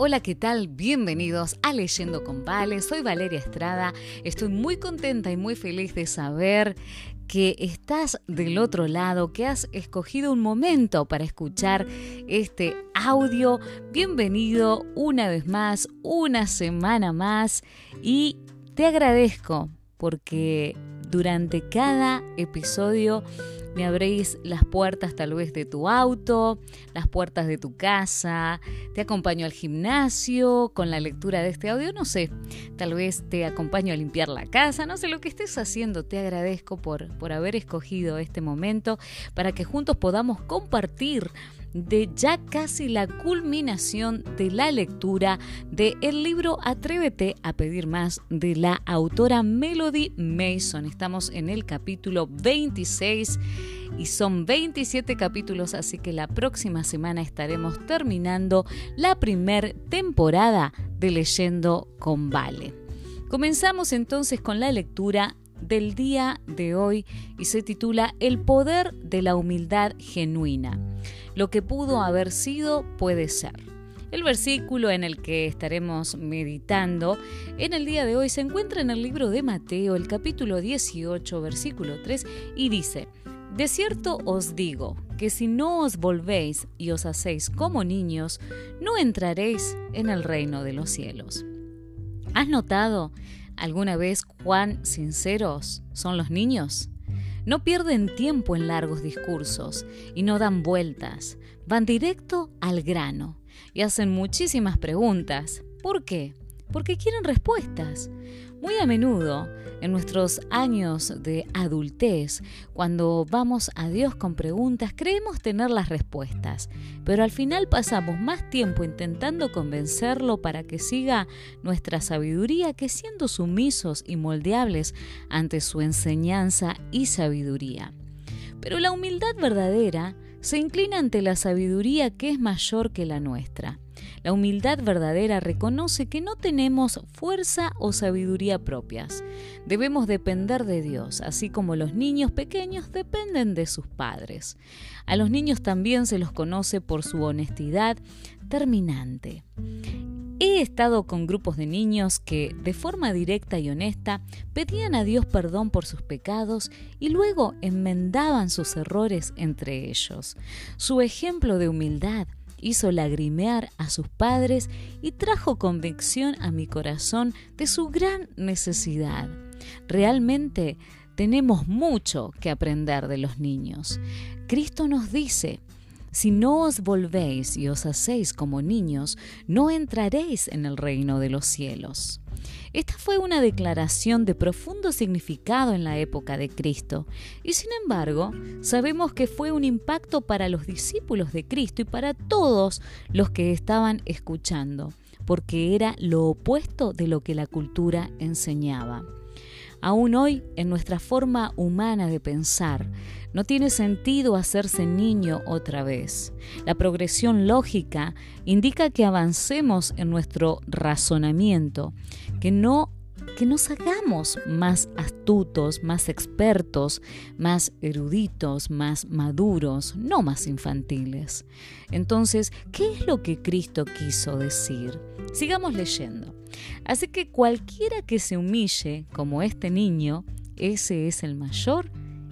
Hola, ¿qué tal? Bienvenidos a Leyendo con Vale. Soy Valeria Estrada. Estoy muy contenta y muy feliz de saber que estás del otro lado, que has escogido un momento para escuchar este audio. Bienvenido una vez más, una semana más y te agradezco porque durante cada episodio me abréis las puertas tal vez de tu auto, las puertas de tu casa, te acompaño al gimnasio con la lectura de este audio, no sé, tal vez te acompaño a limpiar la casa, no sé lo que estés haciendo, te agradezco por, por haber escogido este momento para que juntos podamos compartir de ya casi la culminación de la lectura del el libro Atrévete a pedir más de la autora Melody Mason. Estamos en el capítulo 26 y son 27 capítulos, así que la próxima semana estaremos terminando la primer temporada de Leyendo con Vale. Comenzamos entonces con la lectura del día de hoy y se titula El poder de la humildad genuina. Lo que pudo haber sido puede ser. El versículo en el que estaremos meditando en el día de hoy se encuentra en el libro de Mateo, el capítulo 18, versículo 3, y dice, De cierto os digo que si no os volvéis y os hacéis como niños, no entraréis en el reino de los cielos. ¿Has notado alguna vez cuán sinceros son los niños? No pierden tiempo en largos discursos y no dan vueltas, van directo al grano y hacen muchísimas preguntas. ¿Por qué? Porque quieren respuestas. Muy a menudo, en nuestros años de adultez, cuando vamos a Dios con preguntas, creemos tener las respuestas, pero al final pasamos más tiempo intentando convencerlo para que siga nuestra sabiduría que siendo sumisos y moldeables ante su enseñanza y sabiduría. Pero la humildad verdadera se inclina ante la sabiduría que es mayor que la nuestra. La humildad verdadera reconoce que no tenemos fuerza o sabiduría propias. Debemos depender de Dios, así como los niños pequeños dependen de sus padres. A los niños también se los conoce por su honestidad terminante. He estado con grupos de niños que, de forma directa y honesta, pedían a Dios perdón por sus pecados y luego enmendaban sus errores entre ellos. Su ejemplo de humildad hizo lagrimear a sus padres y trajo convicción a mi corazón de su gran necesidad. Realmente tenemos mucho que aprender de los niños. Cristo nos dice, si no os volvéis y os hacéis como niños, no entraréis en el reino de los cielos. Esta fue una declaración de profundo significado en la época de Cristo, y sin embargo sabemos que fue un impacto para los discípulos de Cristo y para todos los que estaban escuchando, porque era lo opuesto de lo que la cultura enseñaba. Aún hoy, en nuestra forma humana de pensar, no tiene sentido hacerse niño otra vez. La progresión lógica indica que avancemos en nuestro razonamiento, que no que nos hagamos más astutos, más expertos, más eruditos, más maduros, no más infantiles. Entonces, ¿qué es lo que Cristo quiso decir? Sigamos leyendo. Así que cualquiera que se humille como este niño, ese es el mayor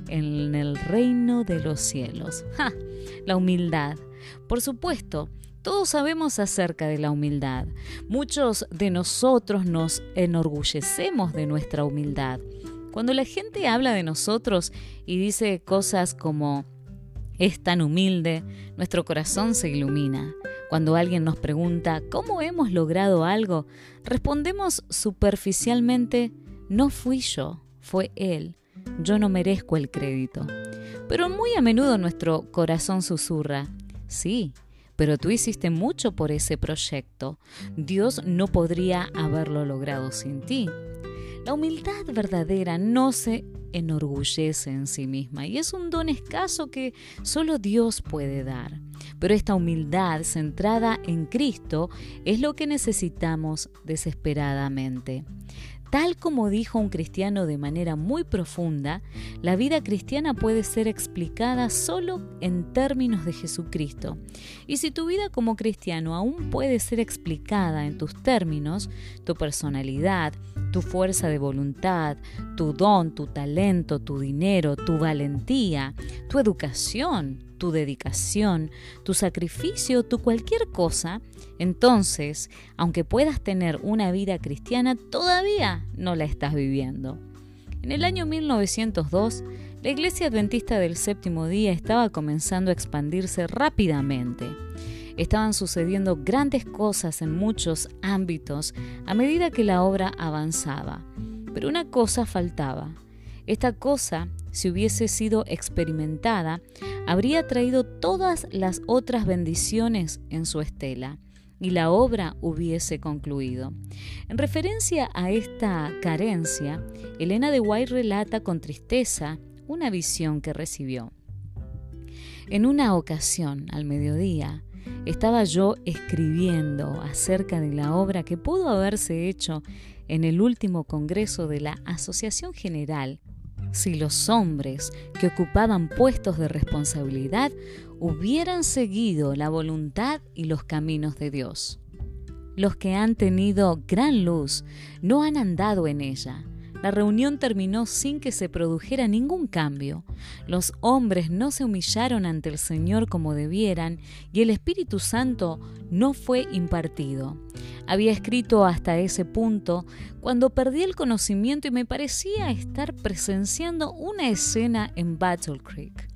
en el reino de los cielos. ¡Ja! La humildad. Por supuesto, todos sabemos acerca de la humildad. Muchos de nosotros nos enorgullecemos de nuestra humildad. Cuando la gente habla de nosotros y dice cosas como es tan humilde, nuestro corazón se ilumina. Cuando alguien nos pregunta cómo hemos logrado algo, respondemos superficialmente, no fui yo, fue él. Yo no merezco el crédito. Pero muy a menudo nuestro corazón susurra, sí, pero tú hiciste mucho por ese proyecto. Dios no podría haberlo logrado sin ti. La humildad verdadera no se enorgullece en sí misma y es un don escaso que solo Dios puede dar. Pero esta humildad centrada en Cristo es lo que necesitamos desesperadamente. Tal como dijo un cristiano de manera muy profunda, la vida cristiana puede ser explicada solo en términos de Jesucristo. Y si tu vida como cristiano aún puede ser explicada en tus términos, tu personalidad, tu fuerza de voluntad, tu don, tu talento, tu dinero, tu valentía, tu educación, tu dedicación, tu sacrificio, tu cualquier cosa, entonces, aunque puedas tener una vida cristiana, todavía no la estás viviendo. En el año 1902, la Iglesia Adventista del Séptimo Día estaba comenzando a expandirse rápidamente. Estaban sucediendo grandes cosas en muchos ámbitos a medida que la obra avanzaba. Pero una cosa faltaba. Esta cosa, si hubiese sido experimentada, habría traído todas las otras bendiciones en su estela y la obra hubiese concluido. En referencia a esta carencia, Elena de White relata con tristeza una visión que recibió. En una ocasión, al mediodía, estaba yo escribiendo acerca de la obra que pudo haberse hecho en el último congreso de la Asociación General si los hombres que ocupaban puestos de responsabilidad hubieran seguido la voluntad y los caminos de Dios. Los que han tenido gran luz no han andado en ella. La reunión terminó sin que se produjera ningún cambio. Los hombres no se humillaron ante el Señor como debieran y el Espíritu Santo no fue impartido. Había escrito hasta ese punto cuando perdí el conocimiento y me parecía estar presenciando una escena en Battle Creek.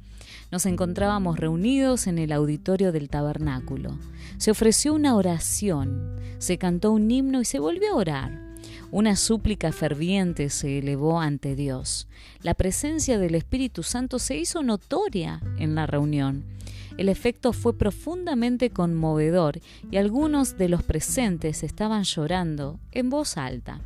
Nos encontrábamos reunidos en el auditorio del tabernáculo. Se ofreció una oración, se cantó un himno y se volvió a orar. Una súplica ferviente se elevó ante Dios. La presencia del Espíritu Santo se hizo notoria en la reunión. El efecto fue profundamente conmovedor y algunos de los presentes estaban llorando en voz alta.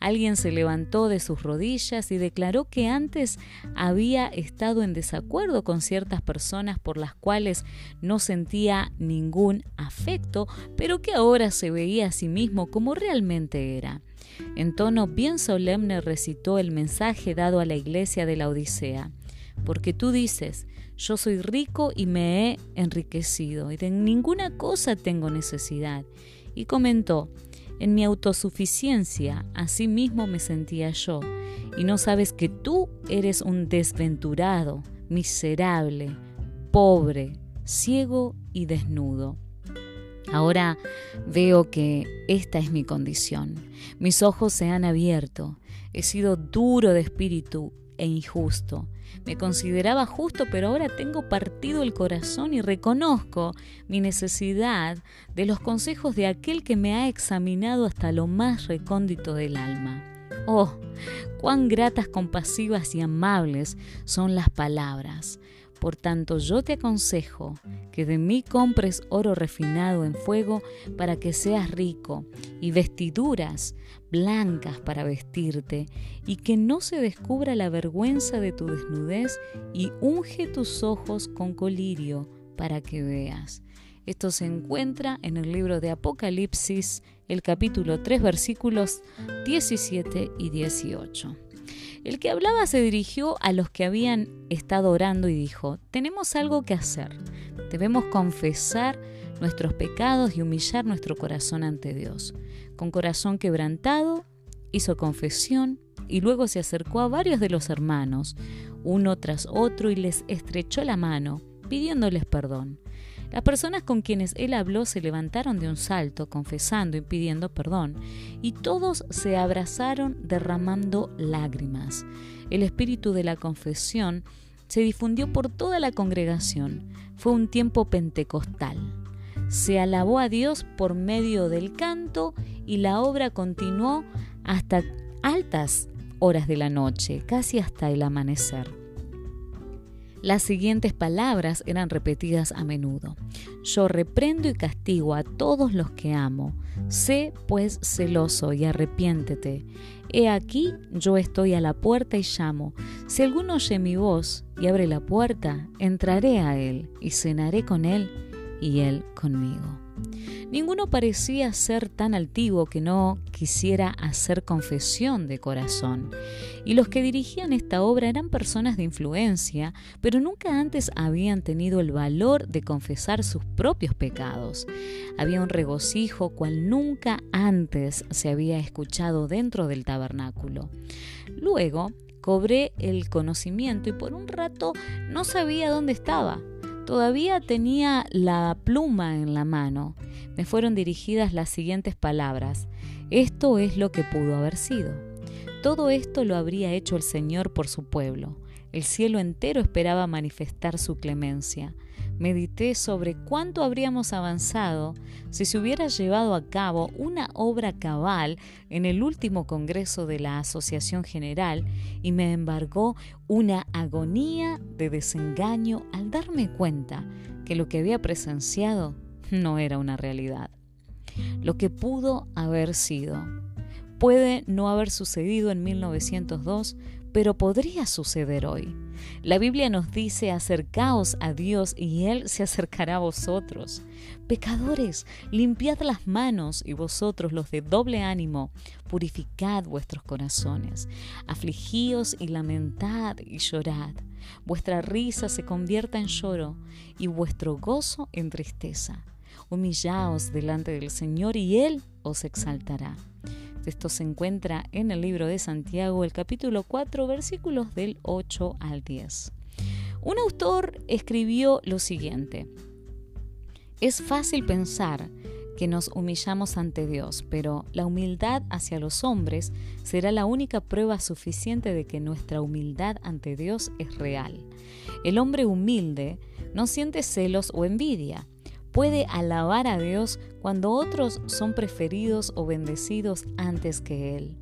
Alguien se levantó de sus rodillas y declaró que antes había estado en desacuerdo con ciertas personas por las cuales no sentía ningún afecto, pero que ahora se veía a sí mismo como realmente era. En tono bien solemne recitó el mensaje dado a la iglesia de la Odisea. Porque tú dices, yo soy rico y me he enriquecido, y de ninguna cosa tengo necesidad. Y comentó, en mi autosuficiencia, así mismo me sentía yo, y no sabes que tú eres un desventurado, miserable, pobre, ciego y desnudo. Ahora veo que esta es mi condición. Mis ojos se han abierto. He sido duro de espíritu e injusto. Me consideraba justo, pero ahora tengo partido el corazón y reconozco mi necesidad de los consejos de aquel que me ha examinado hasta lo más recóndito del alma. Oh, cuán gratas, compasivas y amables son las palabras. Por tanto, yo te aconsejo que de mí compres oro refinado en fuego para que seas rico, y vestiduras blancas para vestirte, y que no se descubra la vergüenza de tu desnudez, y unge tus ojos con colirio para que veas. Esto se encuentra en el libro de Apocalipsis, el capítulo 3, versículos 17 y 18. El que hablaba se dirigió a los que habían estado orando y dijo, tenemos algo que hacer. Debemos confesar nuestros pecados y humillar nuestro corazón ante Dios. Con corazón quebrantado, hizo confesión y luego se acercó a varios de los hermanos, uno tras otro, y les estrechó la mano, pidiéndoles perdón. Las personas con quienes él habló se levantaron de un salto, confesando y pidiendo perdón, y todos se abrazaron derramando lágrimas. El espíritu de la confesión se difundió por toda la congregación. Fue un tiempo pentecostal. Se alabó a Dios por medio del canto y la obra continuó hasta altas horas de la noche, casi hasta el amanecer. Las siguientes palabras eran repetidas a menudo. Yo reprendo y castigo a todos los que amo. Sé pues celoso y arrepiéntete. He aquí yo estoy a la puerta y llamo. Si alguno oye mi voz y abre la puerta, entraré a él y cenaré con él y Él conmigo. Ninguno parecía ser tan altivo que no quisiera hacer confesión de corazón. Y los que dirigían esta obra eran personas de influencia, pero nunca antes habían tenido el valor de confesar sus propios pecados. Había un regocijo cual nunca antes se había escuchado dentro del tabernáculo. Luego cobré el conocimiento y por un rato no sabía dónde estaba. Todavía tenía la pluma en la mano. Me fueron dirigidas las siguientes palabras. Esto es lo que pudo haber sido. Todo esto lo habría hecho el Señor por su pueblo. El cielo entero esperaba manifestar su clemencia medité sobre cuánto habríamos avanzado si se hubiera llevado a cabo una obra cabal en el último Congreso de la Asociación General y me embargó una agonía de desengaño al darme cuenta que lo que había presenciado no era una realidad. Lo que pudo haber sido. Puede no haber sucedido en 1902, pero podría suceder hoy. La Biblia nos dice, acercaos a Dios y Él se acercará a vosotros. Pecadores, limpiad las manos y vosotros los de doble ánimo, purificad vuestros corazones. Afligíos y lamentad y llorad. Vuestra risa se convierta en lloro y vuestro gozo en tristeza. Humillaos delante del Señor y Él os exaltará. Esto se encuentra en el libro de Santiago, el capítulo 4, versículos del 8 al 10. Un autor escribió lo siguiente. Es fácil pensar que nos humillamos ante Dios, pero la humildad hacia los hombres será la única prueba suficiente de que nuestra humildad ante Dios es real. El hombre humilde no siente celos o envidia, puede alabar a Dios cuando otros son preferidos o bendecidos antes que Él.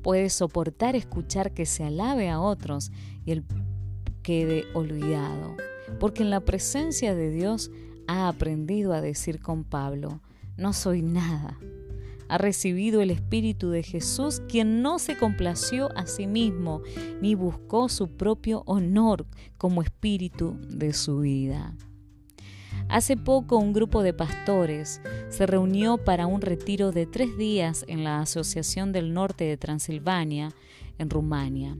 Puede soportar escuchar que se alabe a otros y Él quede olvidado, porque en la presencia de Dios ha aprendido a decir con Pablo, no soy nada. Ha recibido el Espíritu de Jesús, quien no se complació a sí mismo, ni buscó su propio honor como espíritu de su vida. Hace poco un grupo de pastores se reunió para un retiro de tres días en la Asociación del Norte de Transilvania, en Rumania.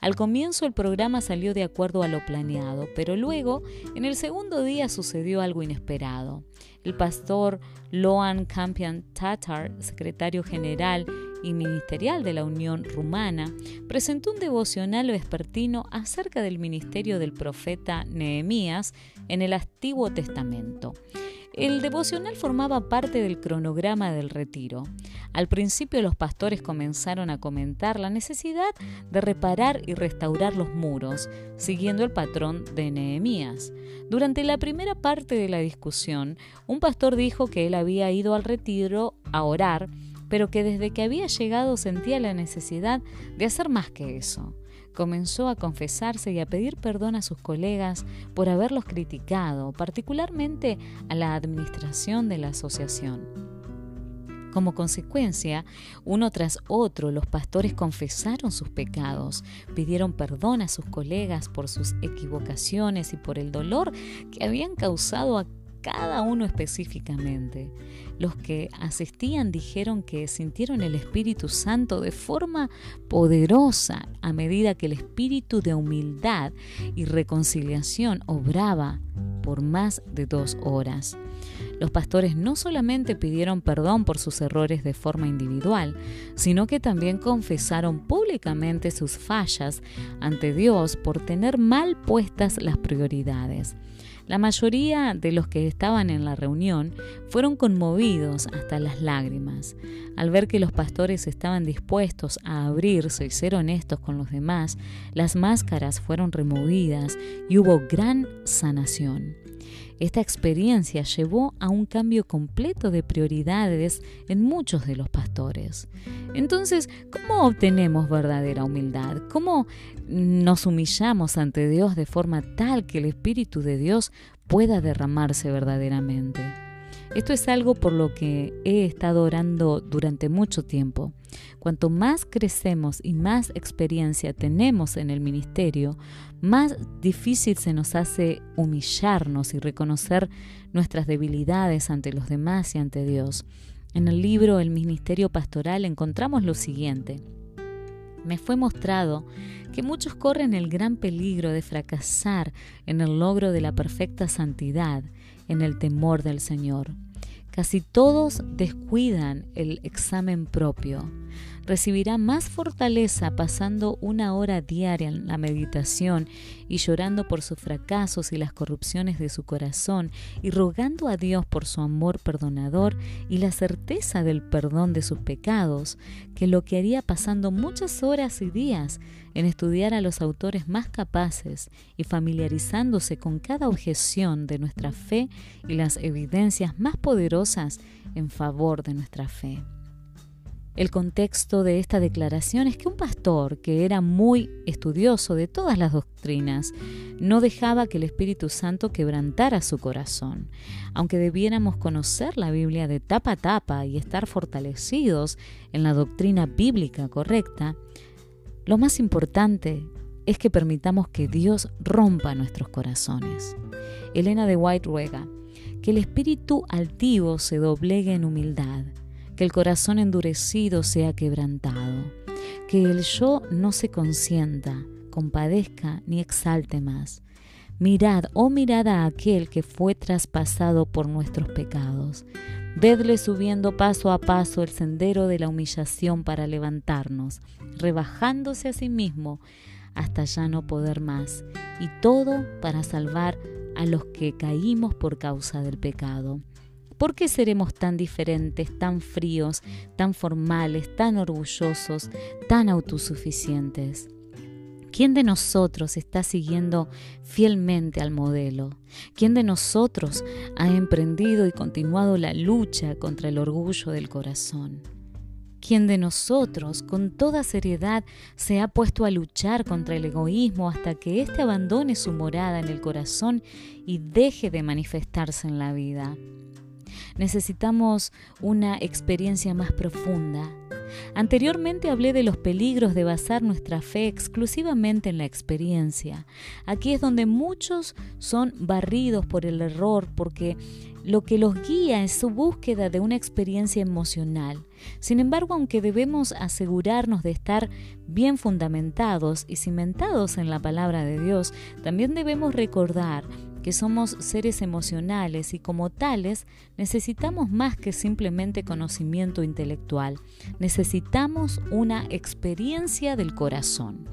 Al comienzo el programa salió de acuerdo a lo planeado, pero luego, en el segundo día sucedió algo inesperado. El pastor Loan Campion Tatar, secretario general y ministerial de la Unión Rumana, presentó un devocional vespertino acerca del ministerio del profeta Nehemías en el Antiguo Testamento. El devocional formaba parte del cronograma del retiro. Al principio los pastores comenzaron a comentar la necesidad de reparar y restaurar los muros, siguiendo el patrón de Nehemías. Durante la primera parte de la discusión, un pastor dijo que él había ido al retiro a orar pero que desde que había llegado sentía la necesidad de hacer más que eso. Comenzó a confesarse y a pedir perdón a sus colegas por haberlos criticado, particularmente a la administración de la asociación. Como consecuencia, uno tras otro, los pastores confesaron sus pecados, pidieron perdón a sus colegas por sus equivocaciones y por el dolor que habían causado a cada uno específicamente. Los que asistían dijeron que sintieron el Espíritu Santo de forma poderosa a medida que el espíritu de humildad y reconciliación obraba por más de dos horas. Los pastores no solamente pidieron perdón por sus errores de forma individual, sino que también confesaron públicamente sus fallas ante Dios por tener mal puestas las prioridades. La mayoría de los que estaban en la reunión fueron conmovidos hasta las lágrimas. Al ver que los pastores estaban dispuestos a abrirse y ser honestos con los demás, las máscaras fueron removidas y hubo gran sanación. Esta experiencia llevó a un cambio completo de prioridades en muchos de los pastores. Entonces, ¿cómo obtenemos verdadera humildad? ¿Cómo nos humillamos ante Dios de forma tal que el Espíritu de Dios pueda derramarse verdaderamente? Esto es algo por lo que he estado orando durante mucho tiempo. Cuanto más crecemos y más experiencia tenemos en el ministerio, más difícil se nos hace humillarnos y reconocer nuestras debilidades ante los demás y ante Dios. En el libro El Ministerio Pastoral encontramos lo siguiente. Me fue mostrado que muchos corren el gran peligro de fracasar en el logro de la perfecta santidad, en el temor del Señor. Casi todos descuidan el examen propio recibirá más fortaleza pasando una hora diaria en la meditación y llorando por sus fracasos y las corrupciones de su corazón y rogando a Dios por su amor perdonador y la certeza del perdón de sus pecados, que lo que haría pasando muchas horas y días en estudiar a los autores más capaces y familiarizándose con cada objeción de nuestra fe y las evidencias más poderosas en favor de nuestra fe. El contexto de esta declaración es que un pastor que era muy estudioso de todas las doctrinas no dejaba que el Espíritu Santo quebrantara su corazón. Aunque debiéramos conocer la Biblia de tapa a tapa y estar fortalecidos en la doctrina bíblica correcta, lo más importante es que permitamos que Dios rompa nuestros corazones. Elena de White ruega que el espíritu altivo se doblegue en humildad que el corazón endurecido sea quebrantado, que el yo no se consienta, compadezca ni exalte más. Mirad, oh mirad a aquel que fue traspasado por nuestros pecados. Vedle subiendo paso a paso el sendero de la humillación para levantarnos, rebajándose a sí mismo hasta ya no poder más, y todo para salvar a los que caímos por causa del pecado. ¿Por qué seremos tan diferentes, tan fríos, tan formales, tan orgullosos, tan autosuficientes? ¿Quién de nosotros está siguiendo fielmente al modelo? ¿Quién de nosotros ha emprendido y continuado la lucha contra el orgullo del corazón? ¿Quién de nosotros con toda seriedad se ha puesto a luchar contra el egoísmo hasta que éste abandone su morada en el corazón y deje de manifestarse en la vida? Necesitamos una experiencia más profunda. Anteriormente hablé de los peligros de basar nuestra fe exclusivamente en la experiencia. Aquí es donde muchos son barridos por el error porque lo que los guía es su búsqueda de una experiencia emocional. Sin embargo, aunque debemos asegurarnos de estar bien fundamentados y cimentados en la palabra de Dios, también debemos recordar que somos seres emocionales y como tales necesitamos más que simplemente conocimiento intelectual, necesitamos una experiencia del corazón.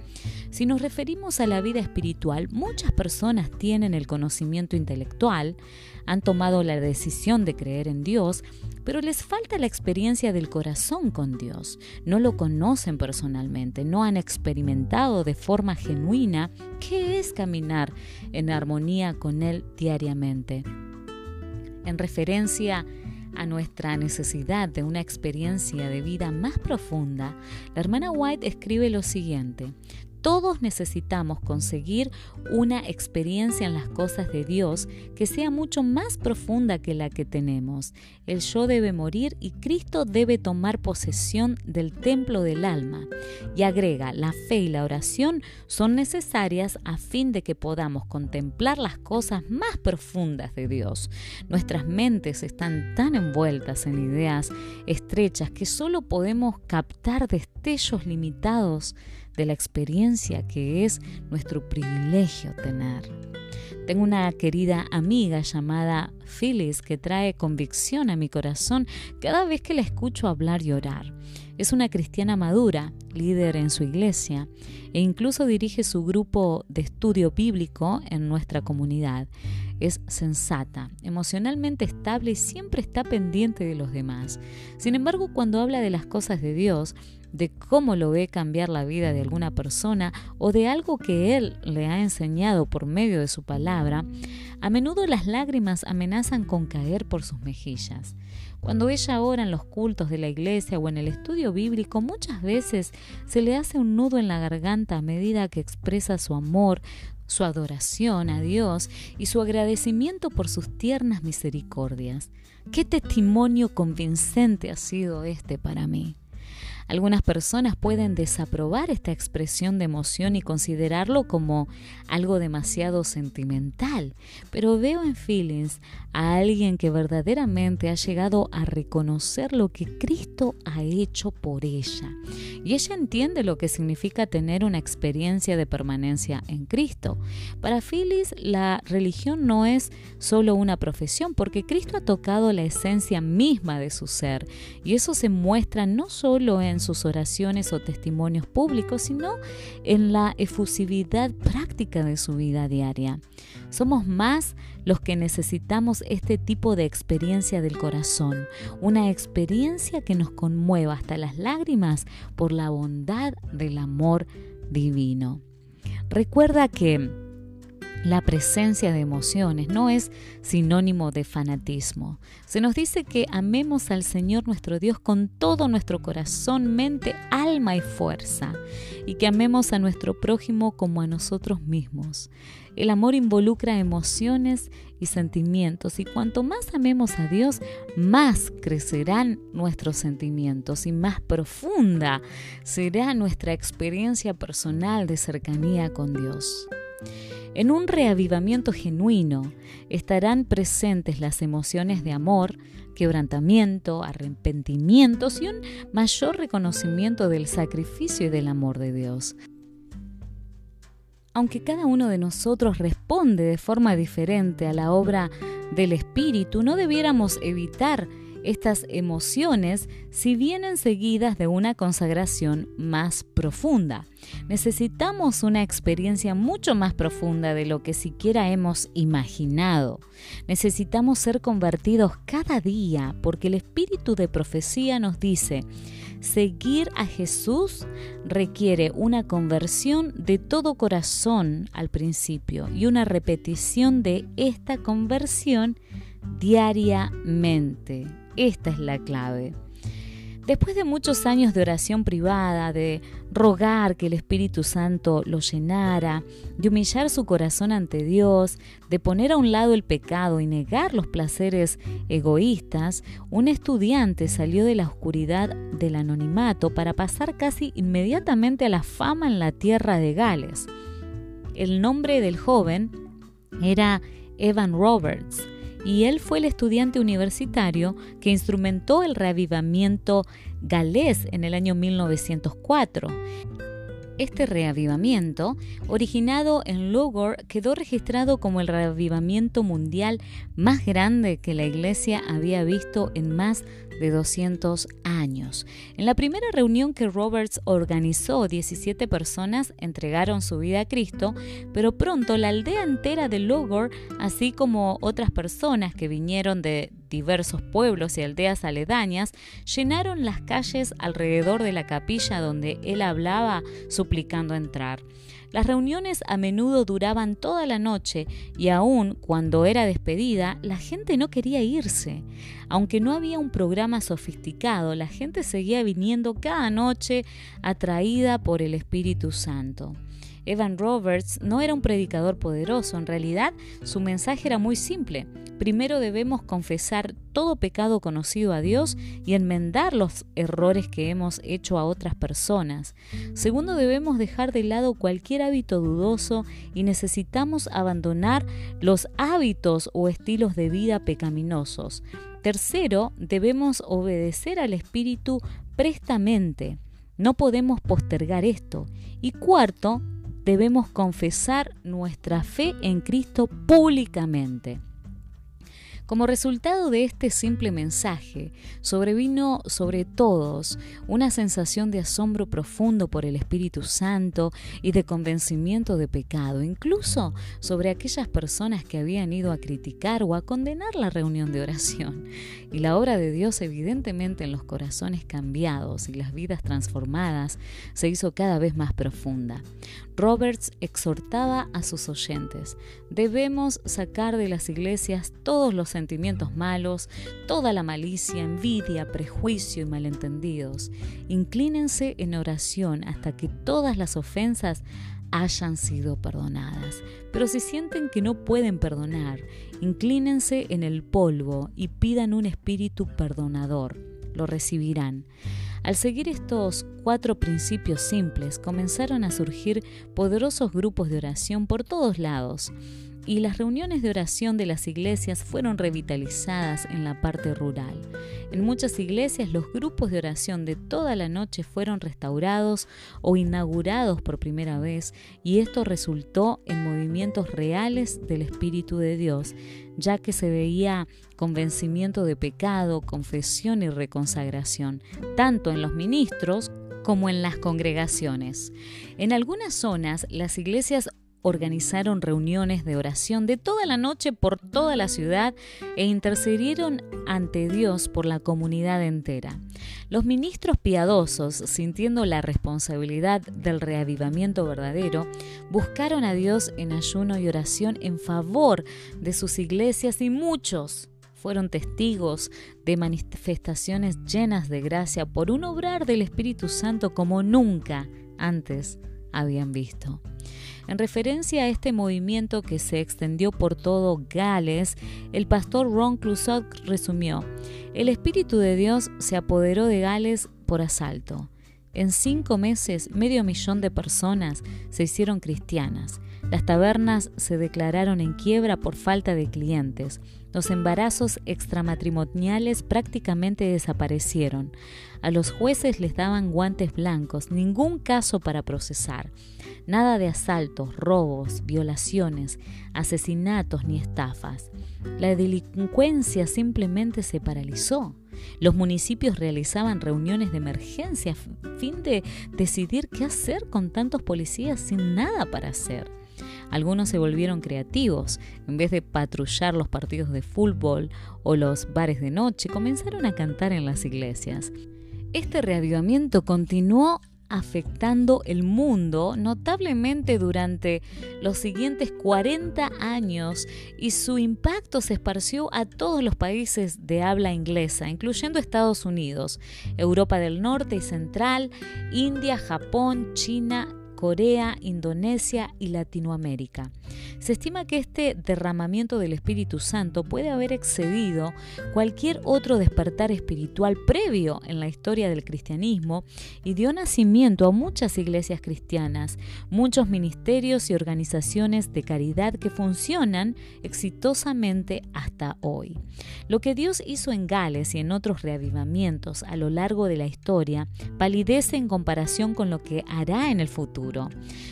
Si nos referimos a la vida espiritual, muchas personas tienen el conocimiento intelectual, han tomado la decisión de creer en Dios, pero les falta la experiencia del corazón con Dios. No lo conocen personalmente, no han experimentado de forma genuina qué es caminar en armonía con Él diariamente. En referencia a nuestra necesidad de una experiencia de vida más profunda, la hermana White escribe lo siguiente, todos necesitamos conseguir una experiencia en las cosas de Dios que sea mucho más profunda que la que tenemos. El yo debe morir y Cristo debe tomar posesión del templo del alma. Y agrega, la fe y la oración son necesarias a fin de que podamos contemplar las cosas más profundas de Dios. Nuestras mentes están tan envueltas en ideas estrechas que solo podemos captar destellos limitados de la experiencia que es nuestro privilegio tener. Tengo una querida amiga llamada Phyllis que trae convicción a mi corazón cada vez que la escucho hablar y orar. Es una cristiana madura, líder en su iglesia e incluso dirige su grupo de estudio bíblico en nuestra comunidad. Es sensata, emocionalmente estable y siempre está pendiente de los demás. Sin embargo, cuando habla de las cosas de Dios, de cómo lo ve cambiar la vida de alguna persona o de algo que él le ha enseñado por medio de su palabra, a menudo las lágrimas amenazan con caer por sus mejillas. Cuando ella ora en los cultos de la iglesia o en el estudio bíblico, muchas veces se le hace un nudo en la garganta a medida que expresa su amor, su adoración a Dios y su agradecimiento por sus tiernas misericordias. Qué testimonio convincente ha sido este para mí. Algunas personas pueden desaprobar esta expresión de emoción y considerarlo como algo demasiado sentimental, pero veo en Feelings a alguien que verdaderamente ha llegado a reconocer lo que Cristo ha hecho por ella. Y ella entiende lo que significa tener una experiencia de permanencia en Cristo. Para Phyllis, la religión no es solo una profesión, porque Cristo ha tocado la esencia misma de su ser, y eso se muestra no solo en sus oraciones o testimonios públicos, sino en la efusividad práctica de su vida diaria. Somos más los que necesitamos este tipo de experiencia del corazón, una experiencia que nos conmueva hasta las lágrimas por la bondad del amor divino. Recuerda que la presencia de emociones no es sinónimo de fanatismo. Se nos dice que amemos al Señor nuestro Dios con todo nuestro corazón, mente, alma y fuerza, y que amemos a nuestro prójimo como a nosotros mismos. El amor involucra emociones y sentimientos, y cuanto más amemos a Dios, más crecerán nuestros sentimientos y más profunda será nuestra experiencia personal de cercanía con Dios. En un reavivamiento genuino estarán presentes las emociones de amor, quebrantamiento, arrepentimientos y un mayor reconocimiento del sacrificio y del amor de Dios. Aunque cada uno de nosotros responde de forma diferente a la obra del Espíritu, no debiéramos evitar estas emociones si vienen seguidas de una consagración más profunda. Necesitamos una experiencia mucho más profunda de lo que siquiera hemos imaginado. Necesitamos ser convertidos cada día porque el espíritu de profecía nos dice, seguir a Jesús requiere una conversión de todo corazón al principio y una repetición de esta conversión diariamente. Esta es la clave. Después de muchos años de oración privada, de rogar que el Espíritu Santo lo llenara, de humillar su corazón ante Dios, de poner a un lado el pecado y negar los placeres egoístas, un estudiante salió de la oscuridad del anonimato para pasar casi inmediatamente a la fama en la tierra de Gales. El nombre del joven era Evan Roberts y él fue el estudiante universitario que instrumentó el reavivamiento galés en el año 1904. Este reavivamiento, originado en Logor, quedó registrado como el reavivamiento mundial más grande que la Iglesia había visto en más de 200 años. En la primera reunión que Roberts organizó, 17 personas entregaron su vida a Cristo, pero pronto la aldea entera de Logor, así como otras personas que vinieron de diversos pueblos y aldeas aledañas, llenaron las calles alrededor de la capilla donde él hablaba suplicando entrar. Las reuniones a menudo duraban toda la noche y aun cuando era despedida, la gente no quería irse. Aunque no había un programa sofisticado, la gente seguía viniendo cada noche atraída por el Espíritu Santo. Evan Roberts no era un predicador poderoso, en realidad su mensaje era muy simple. Primero debemos confesar todo pecado conocido a Dios y enmendar los errores que hemos hecho a otras personas. Segundo, debemos dejar de lado cualquier hábito dudoso y necesitamos abandonar los hábitos o estilos de vida pecaminosos. Tercero, debemos obedecer al Espíritu prestamente. No podemos postergar esto. Y cuarto, debemos confesar nuestra fe en Cristo públicamente. Como resultado de este simple mensaje, sobrevino sobre todos una sensación de asombro profundo por el Espíritu Santo y de convencimiento de pecado, incluso sobre aquellas personas que habían ido a criticar o a condenar la reunión de oración. Y la obra de Dios evidentemente en los corazones cambiados y las vidas transformadas se hizo cada vez más profunda. Roberts exhortaba a sus oyentes, debemos sacar de las iglesias todos los sentimientos malos, toda la malicia, envidia, prejuicio y malentendidos. Inclínense en oración hasta que todas las ofensas hayan sido perdonadas. Pero si sienten que no pueden perdonar, inclínense en el polvo y pidan un espíritu perdonador. Lo recibirán. Al seguir estos cuatro principios simples, comenzaron a surgir poderosos grupos de oración por todos lados y las reuniones de oración de las iglesias fueron revitalizadas en la parte rural. En muchas iglesias los grupos de oración de toda la noche fueron restaurados o inaugurados por primera vez y esto resultó en movimientos reales del Espíritu de Dios, ya que se veía convencimiento de pecado, confesión y reconsagración, tanto en los ministros como en las congregaciones. En algunas zonas las iglesias organizaron reuniones de oración de toda la noche por toda la ciudad e intercedieron ante Dios por la comunidad entera. Los ministros piadosos, sintiendo la responsabilidad del reavivamiento verdadero, buscaron a Dios en ayuno y oración en favor de sus iglesias y muchos fueron testigos de manifestaciones llenas de gracia por un obrar del Espíritu Santo como nunca antes habían visto. En referencia a este movimiento que se extendió por todo Gales, el pastor Ron Clusot resumió, el Espíritu de Dios se apoderó de Gales por asalto. En cinco meses, medio millón de personas se hicieron cristianas. Las tabernas se declararon en quiebra por falta de clientes. Los embarazos extramatrimoniales prácticamente desaparecieron. A los jueces les daban guantes blancos, ningún caso para procesar. Nada de asaltos, robos, violaciones, asesinatos ni estafas. La delincuencia simplemente se paralizó. Los municipios realizaban reuniones de emergencia a fin de decidir qué hacer con tantos policías sin nada para hacer. Algunos se volvieron creativos. En vez de patrullar los partidos de fútbol o los bares de noche, comenzaron a cantar en las iglesias. Este reavivamiento continuó afectando el mundo notablemente durante los siguientes 40 años y su impacto se esparció a todos los países de habla inglesa, incluyendo Estados Unidos, Europa del Norte y Central, India, Japón, China, Corea, Indonesia y Latinoamérica. Se estima que este derramamiento del Espíritu Santo puede haber excedido cualquier otro despertar espiritual previo en la historia del cristianismo y dio nacimiento a muchas iglesias cristianas, muchos ministerios y organizaciones de caridad que funcionan exitosamente hasta hoy. Lo que Dios hizo en Gales y en otros reavivamientos a lo largo de la historia palidece en comparación con lo que hará en el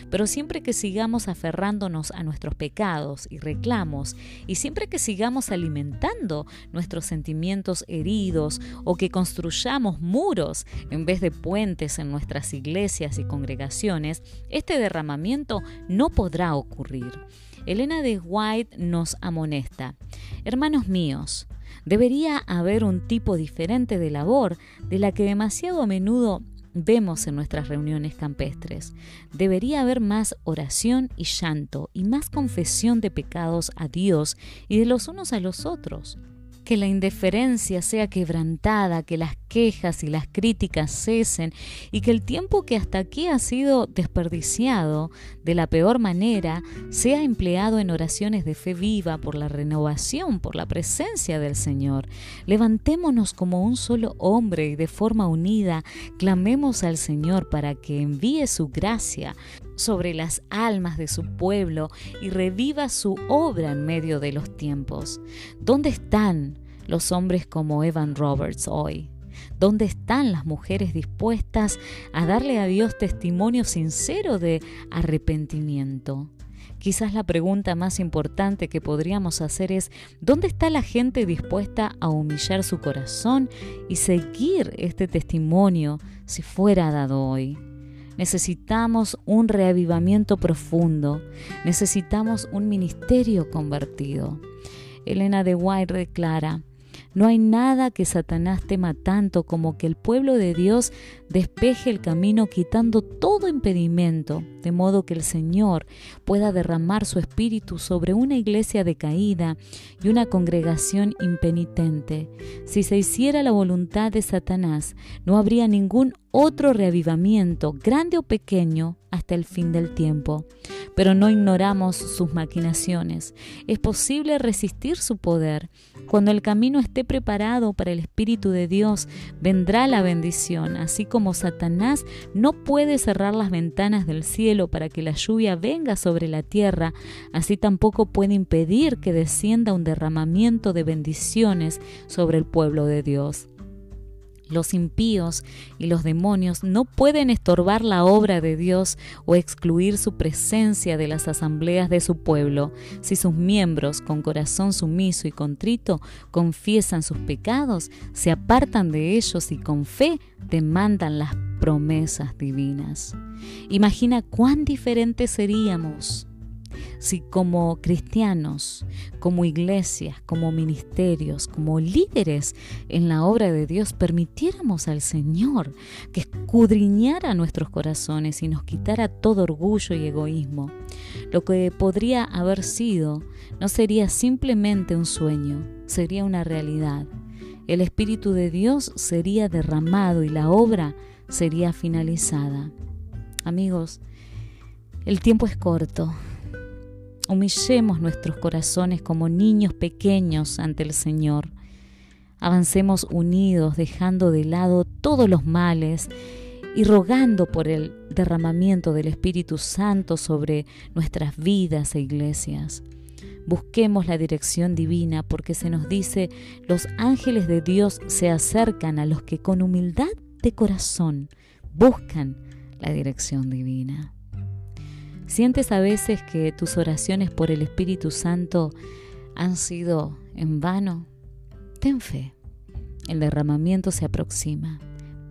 Pero siempre que sigamos aferrándonos a nuestros pecados y reclamos, y siempre que sigamos alimentando nuestros sentimientos heridos o que construyamos muros en vez de puentes en nuestras iglesias y congregaciones, este derramamiento no podrá ocurrir. Elena de White nos amonesta, hermanos míos, debería haber un tipo diferente de labor de la que demasiado a menudo vemos en nuestras reuniones campestres. Debería haber más oración y llanto y más confesión de pecados a Dios y de los unos a los otros que la indiferencia sea quebrantada, que las quejas y las críticas cesen y que el tiempo que hasta aquí ha sido desperdiciado de la peor manera sea empleado en oraciones de fe viva por la renovación, por la presencia del Señor. Levantémonos como un solo hombre y de forma unida clamemos al Señor para que envíe su gracia sobre las almas de su pueblo y reviva su obra en medio de los tiempos. ¿Dónde están los hombres como Evan Roberts hoy? ¿Dónde están las mujeres dispuestas a darle a Dios testimonio sincero de arrepentimiento? Quizás la pregunta más importante que podríamos hacer es, ¿dónde está la gente dispuesta a humillar su corazón y seguir este testimonio si fuera dado hoy? Necesitamos un reavivamiento profundo. Necesitamos un ministerio convertido. Elena de White declara, no hay nada que Satanás tema tanto como que el pueblo de Dios despeje el camino quitando todo impedimento, de modo que el Señor pueda derramar su espíritu sobre una iglesia decaída y una congregación impenitente. Si se hiciera la voluntad de Satanás, no habría ningún otro reavivamiento, grande o pequeño, hasta el fin del tiempo. Pero no ignoramos sus maquinaciones. Es posible resistir su poder. Cuando el camino esté preparado para el Espíritu de Dios, vendrá la bendición, así como Satanás no puede cerrar las ventanas del cielo para que la lluvia venga sobre la tierra, así tampoco puede impedir que descienda un derramamiento de bendiciones sobre el pueblo de Dios. Los impíos y los demonios no pueden estorbar la obra de Dios o excluir su presencia de las asambleas de su pueblo si sus miembros, con corazón sumiso y contrito, confiesan sus pecados, se apartan de ellos y con fe demandan las promesas divinas. Imagina cuán diferentes seríamos si como cristianos, como iglesias, como ministerios, como líderes en la obra de Dios, permitiéramos al Señor que escudriñara nuestros corazones y nos quitara todo orgullo y egoísmo, lo que podría haber sido no sería simplemente un sueño, sería una realidad. El Espíritu de Dios sería derramado y la obra sería finalizada. Amigos, el tiempo es corto, Humillemos nuestros corazones como niños pequeños ante el Señor. Avancemos unidos, dejando de lado todos los males y rogando por el derramamiento del Espíritu Santo sobre nuestras vidas e iglesias. Busquemos la dirección divina porque se nos dice, los ángeles de Dios se acercan a los que con humildad de corazón buscan la dirección divina. ¿Sientes a veces que tus oraciones por el Espíritu Santo han sido en vano? Ten fe, el derramamiento se aproxima.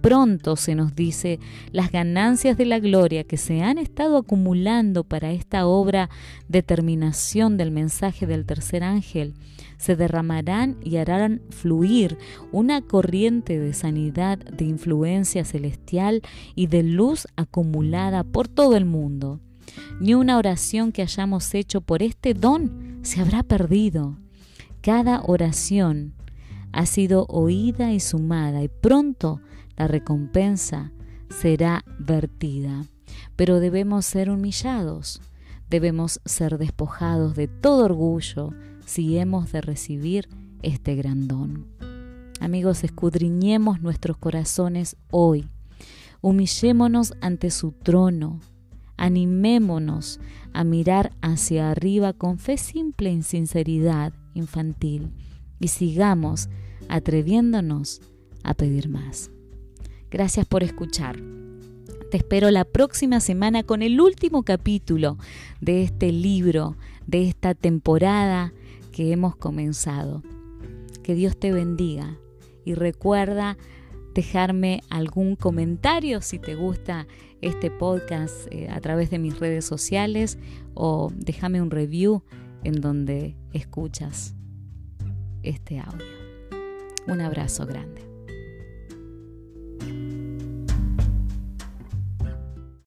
Pronto se nos dice las ganancias de la gloria que se han estado acumulando para esta obra de terminación del mensaje del tercer ángel se derramarán y harán fluir una corriente de sanidad, de influencia celestial y de luz acumulada por todo el mundo ni una oración que hayamos hecho por este don se habrá perdido. Cada oración ha sido oída y sumada y pronto la recompensa será vertida. Pero debemos ser humillados, debemos ser despojados de todo orgullo si hemos de recibir este gran don. Amigos, escudriñemos nuestros corazones hoy, humillémonos ante su trono, Animémonos a mirar hacia arriba con fe simple y sinceridad infantil y sigamos atreviéndonos a pedir más. Gracias por escuchar. Te espero la próxima semana con el último capítulo de este libro, de esta temporada que hemos comenzado. Que Dios te bendiga y recuerda dejarme algún comentario si te gusta este podcast eh, a través de mis redes sociales o déjame un review en donde escuchas este audio. Un abrazo grande.